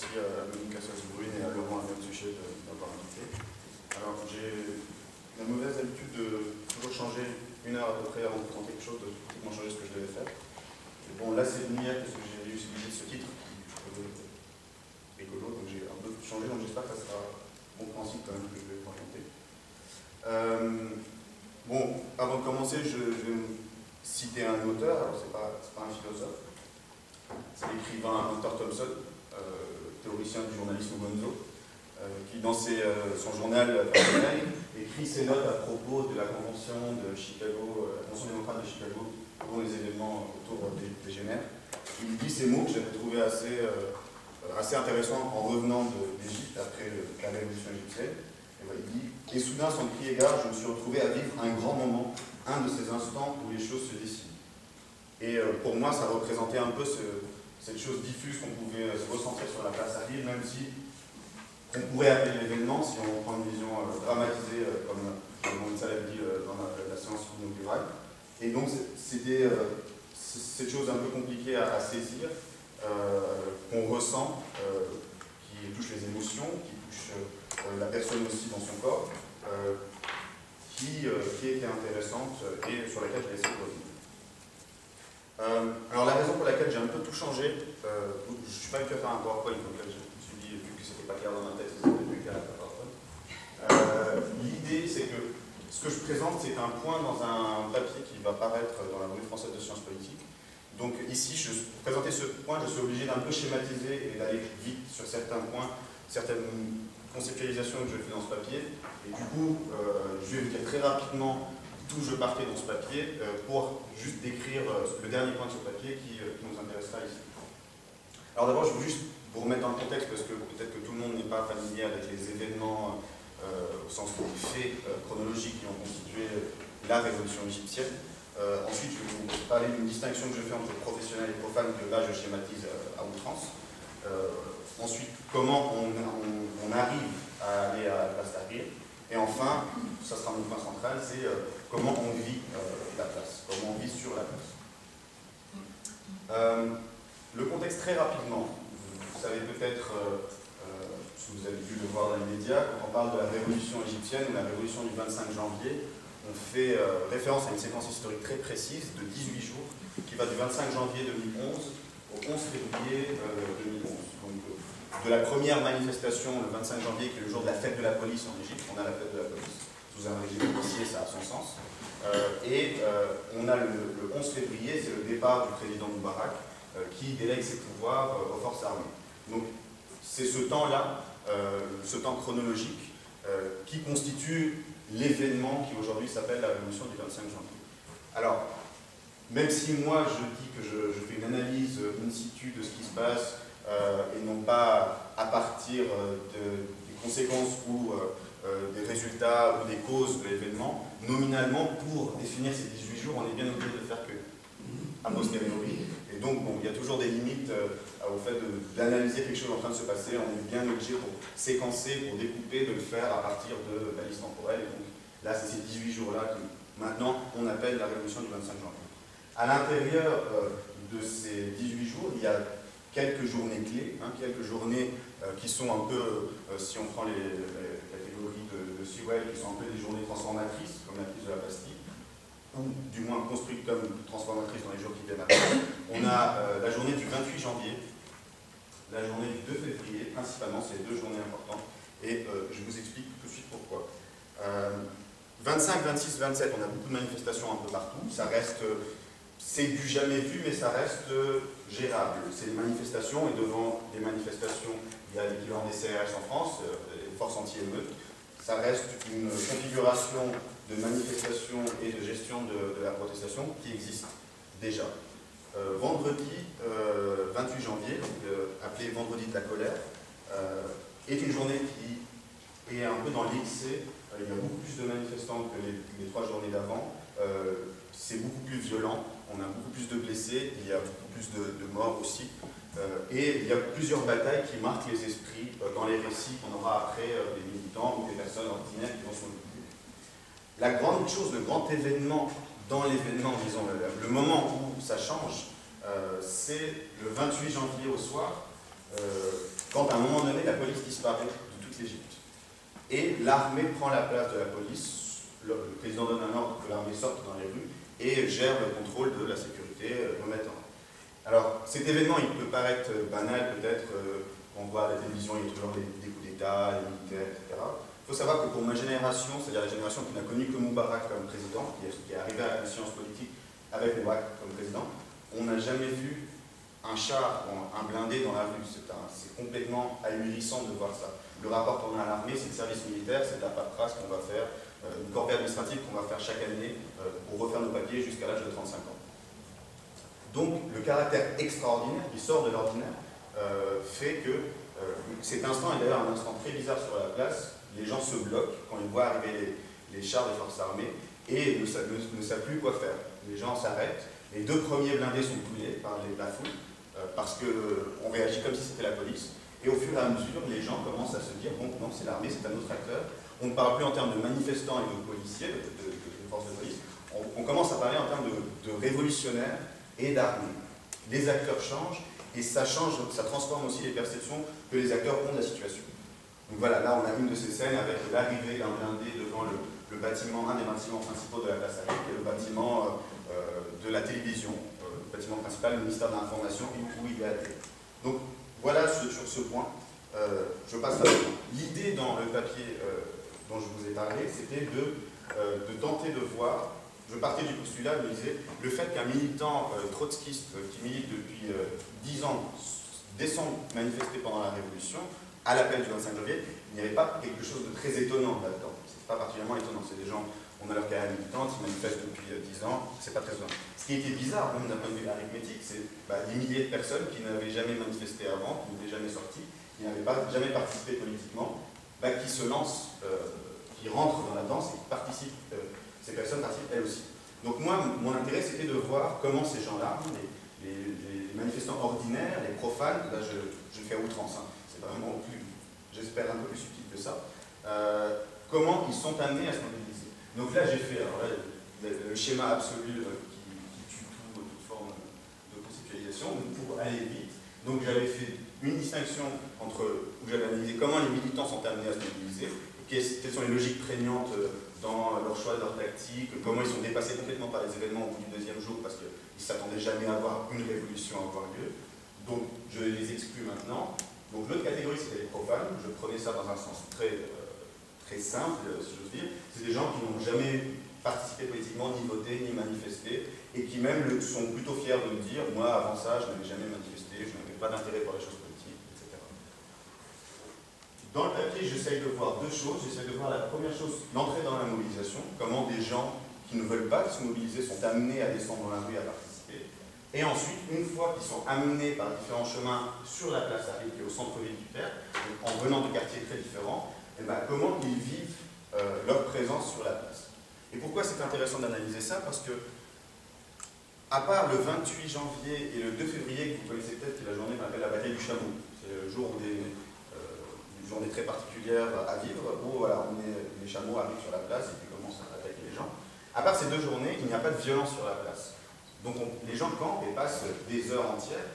merci à Monica Brune et à Laurent Suchet d'avoir invité. Alors, j'ai la mauvaise habitude de toujours changer une heure à peu près avant de présenter quelque chose, de complètement changer ce que je devais faire. Et bon, là, c'est lumière parce que j'ai utilisé ce titre rigolo, donc j'ai un peu changé, donc j'espère que ça sera compréhensible quand même que je vais raconter. Euh, bon, avant de commencer, je, vais citer un auteur, alors c'est pas, pas un philosophe, c'est l'écrivain Hunter Thompson, euh, théoricien du journalisme Gonzo, euh, qui dans euh, son journal personnel écrit ses notes à propos de la convention de Chicago, la convention démocrate de Chicago, dont les événements autour des dégénèrent. Il dit ces mots que j'avais trouvé assez, assez intéressants en revenant d'Égypte après la révolution égyptienne. il dit Et soudain, sans crier gare, je me suis retrouvé à vivre un grand moment, un de ces instants où les choses se dessinent. Et pour moi, ça représentait un peu ce, cette chose diffuse qu'on pouvait se ressentir sur la place Tahrir, même si on pourrait appeler l'événement, si on prend une vision euh, dramatisée, euh, comme ça l'a dit euh, dans la, séance inaugurale. Et donc c'était cette chose un peu compliquée à, saisir, qu'on ressent, qui touche les émotions, qui touche la personne aussi dans son corps, qui, qui était intéressante et sur laquelle j'ai essayé de revenir. Euh, alors la raison pour laquelle j'ai un peu tout changé, euh, je ne suis pas habitué à faire un PowerPoint, donc je me suis dit, vu que c'était pas clair dans ma tête, c'était plus clair avec PowerPoint. Euh, l'idée, c'est que ce que je présente, c'est un point dans un papier qui va paraître dans la revue française de sciences politiques. Donc ici, pour présenter ce point, je suis obligé d'un peu schématiser et d'aller vite sur certains points, certaines conceptualisations que je fais dans ce papier. Et du coup, je vais vous dire très rapidement d'où je partais dans ce papier euh, pour juste décrire euh, le dernier point de ce papier qui, euh, nous intéressera ici. Alors d'abord, je veux juste vous remettre dans le contexte parce que peut-être que tout le monde n'est pas familier avec les événements au sens des faits chronologiques qui ont constitué la révolution égyptienne. ensuite, je vais vous parler d'une distinction que je fais entre professionnel et profane, que là je schématise à outrance. ensuite, comment on, arrive à aller à la place Et enfin, ça sera mon point central, c'est comment on vit euh, la place, comment on vit sur la place. Euh, le contexte très rapidement, vous savez peut-être, euh, si vous avez dû le voir dans les médias, quand on parle de la révolution égyptienne ou la révolution du 25 janvier, on fait référence à une séquence historique très précise de 18 jours qui va du 25 janvier 2011 au 11 février 2011. De la première manifestation le 25 janvier, qui est le jour de la fête de la police en Égypte, on a la fête de la police un régime policier, ça a son sens. Euh, et euh, on a le, 11 février, c'est le départ du président Moubarak euh, qui délègue ses pouvoirs aux forces armées. Donc c'est ce temps-là, ce temps chronologique, qui constitue l'événement qui aujourd'hui s'appelle la révolution du 25 janvier. Alors, même si moi je dis que je, fais une analyse in situ de ce qui se passe et non pas à partir des conséquences ou euh, des résultats ou des causes de l'événement, nominalement, pour définir ces 18 jours, on est bien obligé de faire que a posteriori. Et donc, bon, il y a toujours des limites euh, au fait d'analyser quelque chose en train de se passer. On est bien obligé pour séquencer, pour découper, de le faire à partir de la liste temporelle. Et donc, là, c'est ces 18 jours-là que maintenant on appelle la révolution du 25 janvier. À l'intérieur euh, de ces 18 jours, il y a quelques journées clés, hein, quelques journées qui sont un peu, si on prend les de, Sewell qui sont un peu des journées transformatrices, comme la crise de la Bastille, ou du moins construites comme transformatrices dans les jours qui viennent après. On a euh, la journée du 28 janvier, la journée du 2 février, principalement, c'est les deux journées importantes, et euh, je vous explique tout de suite pourquoi. 25, 26, 27, on a beaucoup de manifestations un peu partout, ça reste, c'est du jamais vu, mais ça reste gérable. C'est des manifestations, et devant des manifestations, il y a l'équivalent des CRS en France, euh, les forces anti-émeutes, ça reste une configuration de manifestation et de gestion de, la protestation qui existe déjà. Euh, vendredi 28 euh, janvier, euh, appelé vendredi de la colère, est une journée qui est un peu dans l'excès. il y a beaucoup plus de manifestants que les, trois journées d'avant. c'est beaucoup plus violent, on a beaucoup plus de blessés, il y a beaucoup plus de, morts aussi. et il y a plusieurs batailles qui marquent les esprits dans les récits qu'on aura après des ou des personnes ordinaires qui vont s'en occuper. La grande chose, le grand événement dans l'événement, disons, le, moment où ça change, euh, c'est le 28 janvier au soir. Euh, quand à un moment donné, la police disparaît de toute l'Égypte. Et l'armée prend la place de la police, le, président donne un ordre que l'armée sorte dans les rues et gère le contrôle de la sécurité, remettre en alors, cet événement, il peut paraître banal, peut-être, euh, on voit à la télévision, il y a toujours des, coups d'État, des militaires, etc. Il faut savoir que pour ma génération, c'est-à-dire la génération qui n'a connu que Moubarak comme président, qui est, qui est arrivé à la conscience politique avec Moubarak comme président, on n'a jamais vu un char, un blindé dans la rue. C'est complètement ahurissant de voir ça. Le rapport qu'on a à l'armée, c'est le service militaire, c'est la paperasse qu'on va faire, euh, une corvée administrative qu'on va faire chaque année euh, pour refaire nos papiers jusqu'à l'âge de 35 ans. Donc le caractère extraordinaire qui sort de l'ordinaire euh, fait que euh, cet instant est d'ailleurs un instant très bizarre sur la place. Les gens se bloquent quand ils voient arriver les, chars des forces armées et ne, savent plus quoi faire. Les gens s'arrêtent. Les deux premiers blindés sont tués par les, la foule euh, parce qu'on réagit comme si c'était la police. Et au fur et à mesure, les gens commencent à se dire bon, non, c'est l'armée, c'est un autre acteur. On ne parle plus en termes de manifestants et de policiers, de, forces de police. On, commence à parler en termes de, révolutionnaires et d'armée. Les acteurs changent et ça change, ça transforme aussi les perceptions que les acteurs ont de la situation. Donc voilà, là on a une de ces scènes avec l'arrivée d'un blindé devant le, bâtiment, un des bâtiments principaux de la place Afrique, qui est le bâtiment euh, euh, de la télévision, euh, le bâtiment principal, le ministère de l'Information, où il est atterri. Donc voilà sur ce point, je passe à L'idée dans le papier dont je vous ai parlé, c'était de, de tenter de voir je partais du postulat, je me disais, le fait qu'un militant euh, trotskiste euh, qui milite depuis euh, dix 10 ans descende manifester pendant la Révolution, à l'appel du 25 janvier, il n'y avait pas quelque chose de très étonnant là-dedans. C'est pas particulièrement étonnant. C'est des gens, on a leur carrière militante, ils manifestent depuis 10 ans, c'est pas très étonnant. Ce qui était bizarre, même d'un point de vue arithmétique, c'est bah, des milliers de personnes qui n'avaient jamais manifesté avant, qui n'étaient jamais sorties, qui n'avaient pas, jamais participé politiquement, bah, qui se lancent, qui rentrent dans la danse et qui participent ces personnes participent elles aussi. Donc moi, mon intérêt, c'était de voir comment ces gens-là, les, manifestants ordinaires, les profanes, là je, je fais outrance, hein, c'est vraiment plus, j'espère un peu plus subtil que ça, euh, comment ils sont amenés à se mobiliser. Donc là, j'ai fait le, schéma absolu euh, qui, tue tout, toute forme de conceptualisation, pour aller vite. Donc j'avais fait une distinction entre, où j'avais analysé comment les militants sont amenés à se mobiliser, quelles sont les logiques prégnantes euh, dans leur choix de leur tactique, comment ils sont dépassés complètement par les événements au bout du deuxième jour parce qu'ils ne s'attendaient jamais à voir une révolution avoir lieu. Donc je les exclus maintenant. Donc l'autre catégorie c'était les profanes, je prenais ça dans un sens très, euh, très simple, si j'ose dire. C'est des gens qui n'ont jamais participé politiquement, ni voté, ni manifesté, et qui même sont plutôt fiers de le dire, moi avant ça je n'avais jamais manifesté, je n'avais pas d'intérêt pour les choses dans le papier, j'essaye de voir deux choses. J'essaye de voir la première chose, l'entrée dans la mobilisation, comment des gens qui ne veulent pas se mobiliser sont amenés à descendre dans la rue et à participer. Et ensuite, une fois qu'ils sont amenés par différents chemins sur la place qui est au centre-ville du Père, en venant de quartiers très différents, et eh ben, comment ils vivent euh, leur présence sur la place. Et pourquoi c'est intéressant d'analyser ça? Parce que, à part le 28 janvier et le 2 février, que vous connaissez peut-être, qui est la journée qu'on la bataille du chameau, c'est le jour où des journée très particulière à vivre, où voilà, on est, les chameaux arrivent sur la place et puis commencent à attaquer les gens. À part ces deux journées, il n'y a pas de violence sur la place. Donc les gens campent et passent des heures entières,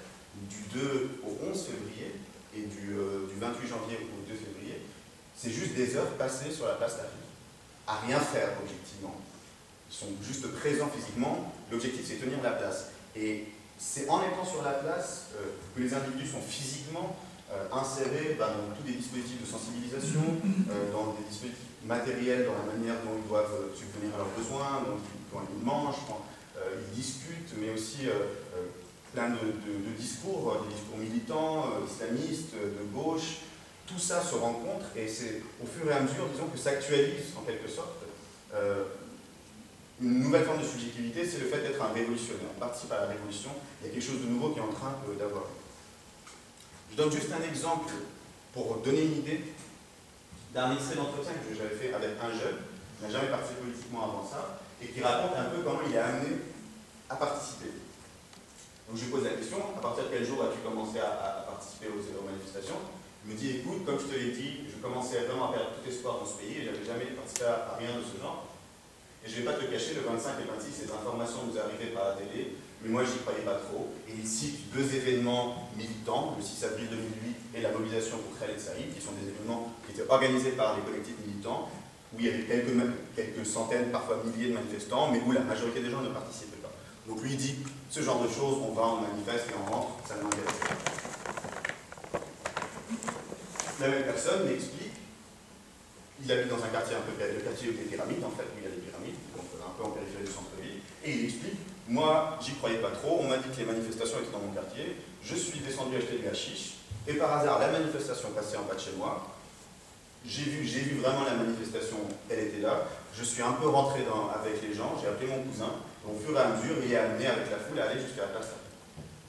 du 2 au 11 février et du, euh, du 28 janvier au 2 février. C'est juste des heures passées sur la place d'Afrique, à rien faire objectivement. Ils sont juste présents physiquement. L'objectif, c'est tenir la place. Et c'est en étant sur la place euh, que les individus sont physiquement euh, insérés bah, dans tous des dispositifs de sensibilisation, euh, dans des dispositifs matériels, dans la manière dont ils doivent subvenir à leurs besoins, quand ils mangent, quand euh, ils discutent, mais aussi plein de, discours, des discours militants, islamistes, de gauche. Tout ça se rencontre et c'est au fur et à mesure, disons, que s'actualise en quelque sorte une nouvelle forme de subjectivité, c'est le fait d'être un révolutionnaire. On participe à la révolution, il y a quelque chose de nouveau qui est en train d'avoir je donne juste un exemple pour donner une idée d'un extrait d'entretien que j'avais fait avec un jeune, qui n'a jamais participé politiquement avant ça, et qui raconte un peu comment il est amené à participer. Donc je lui pose la question, à partir de quel jour as-tu commencé à, participer aux, manifestations? Il me dit, écoute, comme je te l'ai dit, je commençais vraiment à perdre tout espoir dans ce pays, et je n'avais jamais participé à, rien de ce genre. Et je ne vais pas te cacher, le 25 et 26, cette information nous arrivée par la télé, mais moi j'y croyais pas trop. Et il cite deux événements militants, le 6 avril 2008 et la mobilisation pour Khaled Saïd, qui sont des événements qui étaient organisés par les collectifs militants, où il y avait quelques, centaines, parfois milliers de manifestants, mais où la majorité des gens ne participaient pas. Donc lui dit, ce genre de choses, on va, on manifeste et on rentre, ça ne m'intéresse pas. La même personne m'explique il habite dans un quartier un peu le quartier des pyramides, en fait, où il y a des pyramides, donc un peu en périphérie du centre-ville, et il explique Moi, j'y croyais pas trop, on m'a dit que les manifestations étaient dans mon quartier, je suis descendu acheter du hashish, et par hasard, la manifestation passait en bas de chez moi, j'ai vu, vraiment la manifestation, elle était là, je suis un peu rentré avec les gens, j'ai appelé mon cousin, au fur et à mesure, il est amené avec la foule à aller jusqu'à la place.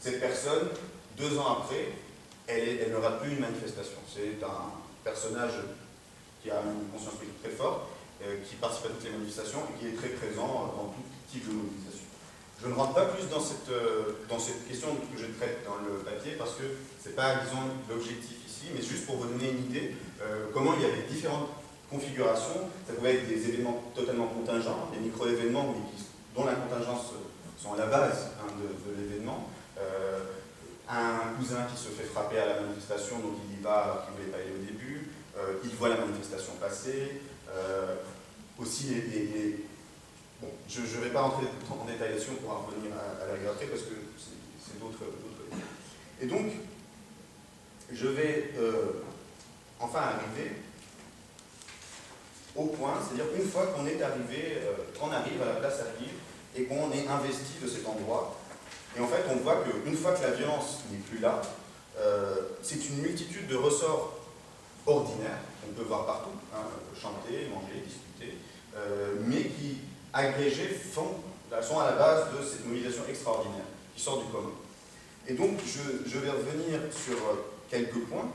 Cette personne, deux ans après, elle, rate plus une manifestation. C'est un personnage qui a une conscience politique très forte, euh, qui participe à toutes les manifestations et qui est très présent dans tout type de mobilisation. Je ne rentre pas plus dans cette, euh, dans cette question que je traite dans le papier parce que ce n'est pas, disons, l'objectif ici, mais juste pour vous donner une idée euh, comment il y avait différentes configurations. Ça pouvait être des événements totalement contingents, des micro-événements dont la contingence sont à la base hein, de, l'événement. un cousin qui se fait frapper à la manifestation, donc il y va alors qu'il ne voulait pas aller au début. Euh, il voit la manifestation passer, euh, aussi les, Je ne vais pas entrer en détail là-dessus, on pourra revenir à, la après parce que c'est d'autres Et donc, je vais euh, enfin arriver au point, c'est-à-dire une fois qu'on est arrivé, qu'on arrive à la place Arrive et qu'on est investi de cet endroit, et en fait on voit qu'une fois que la violence n'est plus là, c'est une multitude de ressorts ordinaires, qu'on peut voir partout, hein, chanter, manger, discuter, euh, mais qui, agrégés, sont à la base de cette mobilisation extraordinaire qui sort du commun. Et donc, je, vais revenir sur euh, quelques points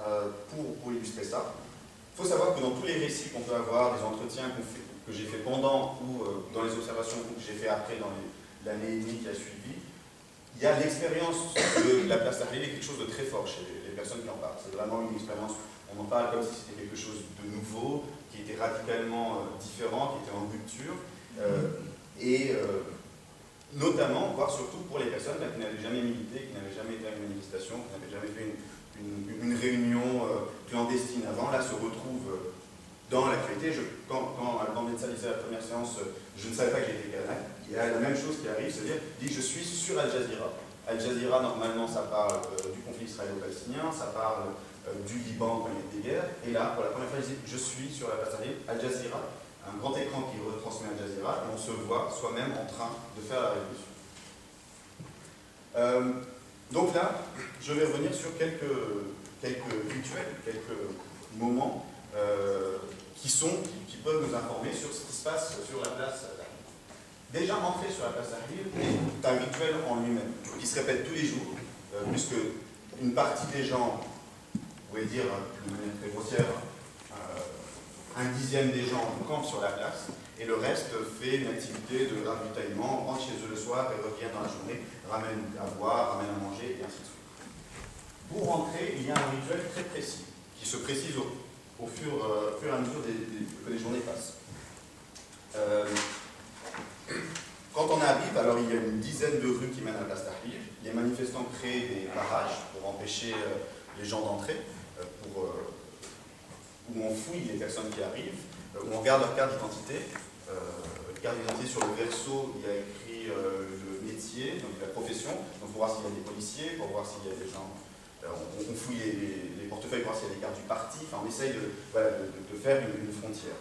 euh, pour, illustrer ça. Il faut savoir que dans tous les récits qu'on peut avoir, des entretiens que j'ai fait pendant ou dans les observations que j'ai fait après dans l'année et demie qui a suivi, il y a l'expérience de la place est quelque chose de très fort chez les personnes qui en parlent. C'est vraiment une expérience on en parle comme si c'était quelque chose de nouveau, qui était radicalement euh, différent, qui était en rupture, euh, et euh, notamment, voire surtout pour les personnes qui n'avaient jamais milité, qui n'avaient jamais été à une manifestation, qui n'avaient jamais fait une, réunion clandestine avant, là se retrouvent dans l'actualité. Quand, quand Alban Benza disait la première séance, je ne savais pas que j'étais kanak, il y a la même chose qui arrive, c'est-à-dire, dit je suis sur Al Jazeera. Al Jazeera, normalement, ça parle du conflit israélo-palestinien, ça parle euh, du Liban quand il y a des guerres. Et là, pour la première fois, il dit Je suis sur la place Al Jazeera, un grand écran qui retransmet Al Jazeera, et on se voit soi-même en train de faire la révolution. Euh, donc là, je vais revenir sur quelques, rituels, quelques moments euh, qui, sont, qui, peuvent nous informer sur ce qui se passe sur la place Déjà entrer sur la place Tahrir est un rituel en lui-même, qui se répète tous les jours, puisque une partie des gens pouvez dire de manière très grossière, euh, un dixième des gens campent sur la place et le reste fait une activité de ravitaillement, rentre chez eux le soir et revient dans la journée, ramène à boire, ramène à manger et ainsi de suite. Pour rentrer, il y a un rituel très précis qui se précise au, euh, fur, et à mesure que les journées passent. Euh, quand on arrive, alors il y a une dizaine de rues qui mènent à la place Tahrir. Les manifestants créent des barrages pour empêcher les gens d'entrer. Euh, où on fouille les personnes qui arrivent, euh, où on regarde leur carte d'identité. Euh, carte d'identité sur le verso, il y a écrit le métier, donc la profession, donc pour voir s'il y a des policiers, pour voir s'il y a des gens on, fouille les, portefeuilles pour voir s'il y a des cartes du parti, enfin on essaye de, faire une, frontière.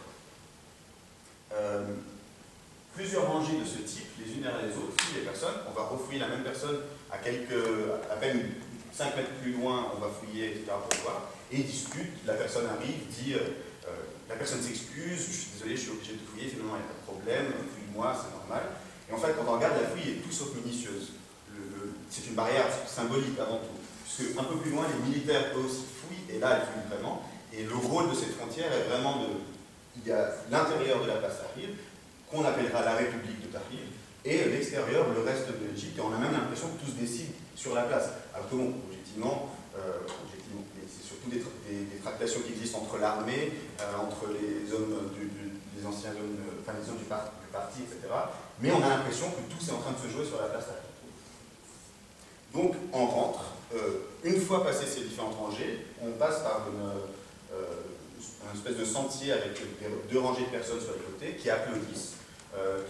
plusieurs rangées de ce type, les unes derrière les autres, fouillent les personnes, on va refouiller la même personne à quelques, à peine 5 mètres plus loin, on va fouiller, etc. pour voir et discute. La personne arrive, dit, euh, euh, la personne s'excuse, je suis désolé, je suis obligé de fouiller, finalement il n'y a pas de problème, fouille-moi, c'est normal. Et en fait, quand on regarde, la fouille est tout sauf minutieuse. c'est une barrière symbolique avant tout. Puisque un peu plus loin, les militaires eux aussi fouillent, et là, elles fouillent vraiment. Et le rôle de cette frontière est vraiment de. Il y a l'intérieur de la place Tahrir, qu'on appellera la République de Tahrir, et l'extérieur, le reste de l'Égypte. Et on a même l'impression que tout se décide sur la place. Alors que objectivement, euh, des, des, tractations qui existent entre l'armée, euh, entre les hommes, du, les anciens hommes enfin disons du, parti, etc. Mais on a l'impression que tout est en train de se jouer sur la place Donc on rentre, une fois passé ces différentes rangées, on passe par une, espèce de sentier avec deux rangées de personnes sur les côtés qui applaudissent,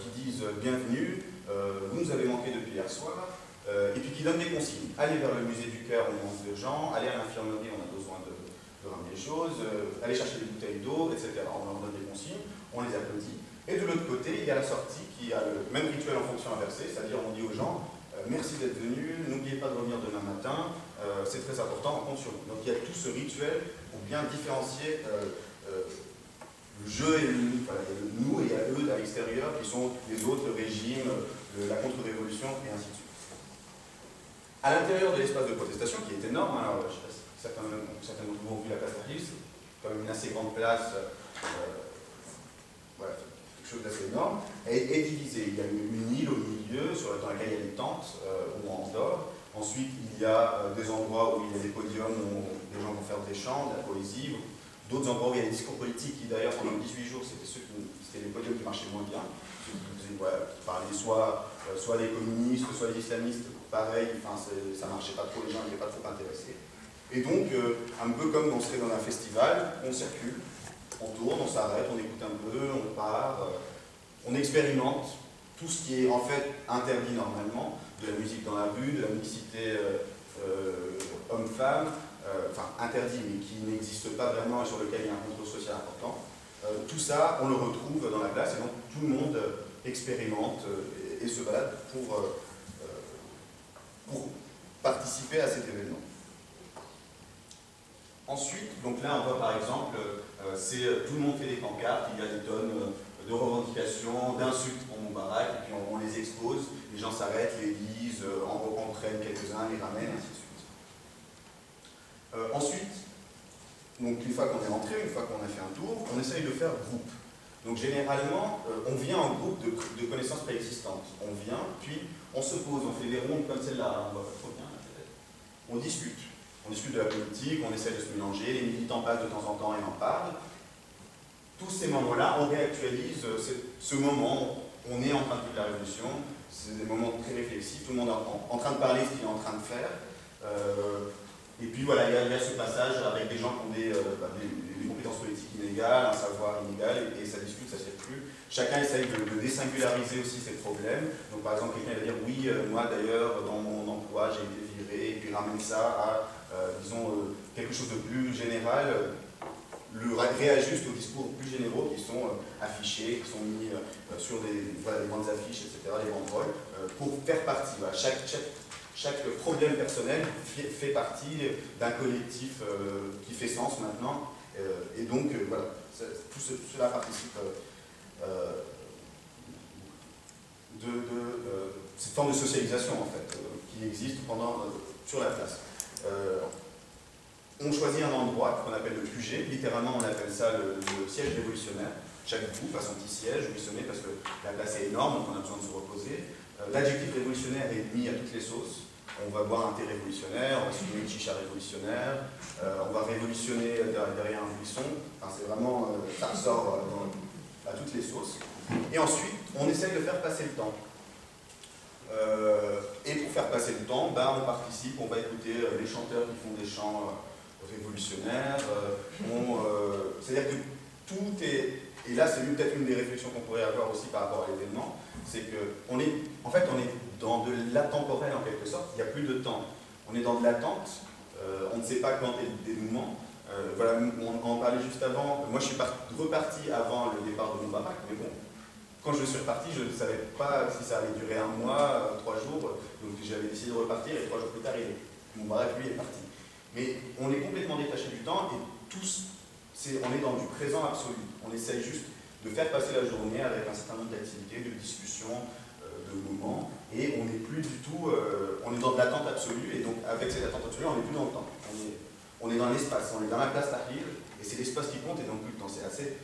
qui disent bienvenue, vous nous avez manqué depuis hier soir, et puis qui donnent des consignes. Allez vers le musée du cœur, on manque de gens, allez à l'infirmerie, on choses, allez chercher des bouteilles d'eau, etc. On leur donne des consignes, on les applaudit. Et de l'autre côté, il y a la sortie qui a le même rituel en fonction inversée, c'est-à-dire on dit aux gens merci d'être venus, n'oubliez pas de revenir demain matin, c'est très important, on compte sur vous. Donc il y a tout ce rituel pour bien différencier le jeu et nous. Nous et a eux à l'extérieur qui sont les autres régimes, la contre-révolution et ainsi de suite. À l'intérieur de l'espace de protestation, qui est énorme, alors je sais pas si certains, d'entre vous ont vu la place d'Arrive, c'est quand même une assez grande place, euh, quelque chose d'assez énorme, est, est divisée. Il y a une, île au milieu sur, dans laquelle il y a des tentes où on dort. Ensuite, il y a euh, des endroits où il y a des podiums où les gens vont faire des chants, de la poésie, d'autres endroits où il y a des discours politiques qui d'ailleurs pendant 18 jours c'était ceux c'était les podiums qui marchaient moins bien, ceux qui parlaient soit, euh, soit les communistes, soit les islamistes, pareil, enfin, ça marchait pas trop, les gens n'étaient pas trop intéressés. Et donc, euh, un peu comme on serait dans un festival, on circule, on tourne, on s'arrête, on écoute un peu, on part, euh, on expérimente tout ce qui est en fait interdit normalement, de la musique dans la rue, de la mixité euh, homme-femme, enfin interdit mais qui n'existe pas vraiment et sur lequel il y a un contrôle social important. tout ça, on le retrouve dans la classe et donc tout le monde expérimente et, se balade pour pour participer à cet événement. Ensuite, donc là on voit par exemple, euh, c'est euh, tout le monde fait des pancartes, il y a des tonnes euh, de revendications, d'insultes pour Moubarak, et puis on, les expose, les gens s'arrêtent, les lisent, en, en quelques-uns, les ramènent, ainsi de suite. ensuite, donc une fois qu'on est rentré, une fois qu'on a fait un tour, on essaye de faire groupe. Donc généralement, on vient en groupe de, de connaissances préexistantes. On vient, puis on se pose, on fait des rondes comme celle-là, on voit pas trop bien On discute. On discute de la politique, on essaie de se mélanger, les militants passent de temps en temps et en parlent. Tous ces moments-là, on réactualise euh, ce, moment, on est en train de vivre la révolution, c'est des moments très réflexifs, tout le monde est en, train de parler ce qu'il est en train de faire. Euh, et puis voilà, il y, a, ce passage avec des gens qui ont des, euh, bah, compétences politiques inégales, un savoir inégal, et, ça discute, ça circule. Chacun essaye de, désingulariser aussi ses problèmes. Donc par exemple, quelqu'un va dire oui, euh, moi d'ailleurs, dans mon emploi, j'ai été viré, et puis ramène ça à, euh, disons, euh, quelque chose de plus général, le réajuste aux discours plus généraux qui sont affichés, qui sont mis sur des, grandes affiches, etc., les banderoles, pour faire partie. chaque, chaque, problème personnel fait, partie d'un collectif qui fait sens maintenant. Et donc, voilà, tout cela participe euh, de, euh, cette forme de socialisation en fait, euh, qui existe pendant, sur la place. on choisit un endroit qu'on appelle le QG, littéralement on appelle ça le, siège révolutionnaire. Chaque groupe a son petit siège où il se met parce que la place est énorme, donc on a besoin de se reposer. L'adjectif révolutionnaire est mis à toutes les sauces. On va boire un thé révolutionnaire, on va fumer une chicha révolutionnaire, on va révolutionner derrière un buisson. Enfin, c'est vraiment, ça ressort à toutes les sauces. Et ensuite, on essaye de faire passer le temps. Euh, et pour faire passer le temps, ben, on participe, on va écouter euh, les chanteurs qui font des chants euh, révolutionnaires. C'est-à-dire que tout est. Et là, c'est peut-être une des réflexions qu'on pourrait avoir aussi par rapport à l'événement, c'est qu'on est, en fait, on est dans de l'atemporel en quelque sorte. Il n'y a de temps. On est dans de l'attente. on ne sait pas quand est le dénouement. Euh, voilà, on, en parlait juste avant. Moi, je suis reparti avant le départ de Moubarak, mais bon, quand je suis reparti, je ne savais pas si ça allait durer un mois, trois jours, donc j'avais décidé de repartir et trois jours plus tard, il, Moubarak, lui, est parti. Mais on est complètement détaché du temps et tous, on est dans du présent absolu. On essaye juste de faire passer la journée avec un certain nombre d'activités, de discussions, euh, de moments, et on n'est plus du tout, euh, on est dans de l'attente absolue, et donc avec cette attente absolue, on n'est plus dans le temps on est dans l'espace, on est dans la place d'arrive, et c'est l'espace qui compte et donc plus le temps. C'est assez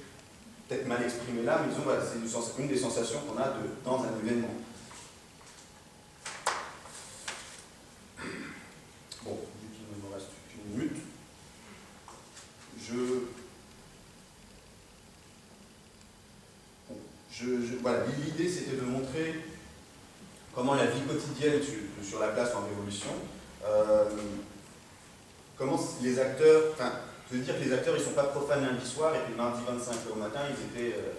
peut-être mal exprimé là, mais disons, c'est une, des sensations qu'on a dans un événement. Bon, vu qu'il ne me reste qu'une minute, je, voilà, l'idée c'était de montrer comment la vie quotidienne sur, la place en révolution, euh, comment les acteurs, enfin, je veux dire que les acteurs ils sont pas profanes lundi soir et puis mardi 25 au matin ils étaient, euh,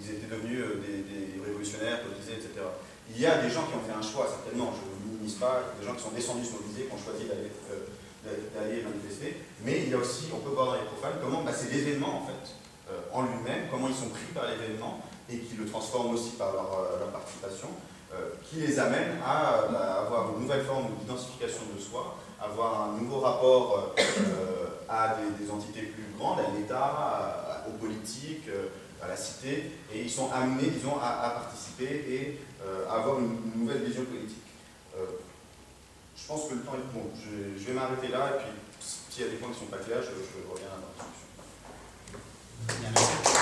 ils étaient devenus euh, des, révolutionnaires, cotisés, etc. Il y a des gens qui ont fait un choix, certainement, je ne minimise pas, des gens qui sont descendus se mobiliser, qui ont choisi d'aller manifester, mais il y a aussi, on peut voir dans les profanes, comment bah, c'est l'événement en fait, en lui-même, comment ils sont pris par l'événement, et qui le transforment aussi par leur, leur participation, euh, qui les amène à, bah, avoir une nouvelle forme d'identification de soi, avoir un nouveau rapport euh, à des, entités plus grandes, à l'État, aux politiques, euh, à la cité, et ils sont amenés, disons, à, participer et à avoir une, nouvelle vision politique. je pense que le temps est bon. Je, vais m'arrêter là, et puis s'il y a des points qui ne sont pas clairs, je, reviens à la discussion.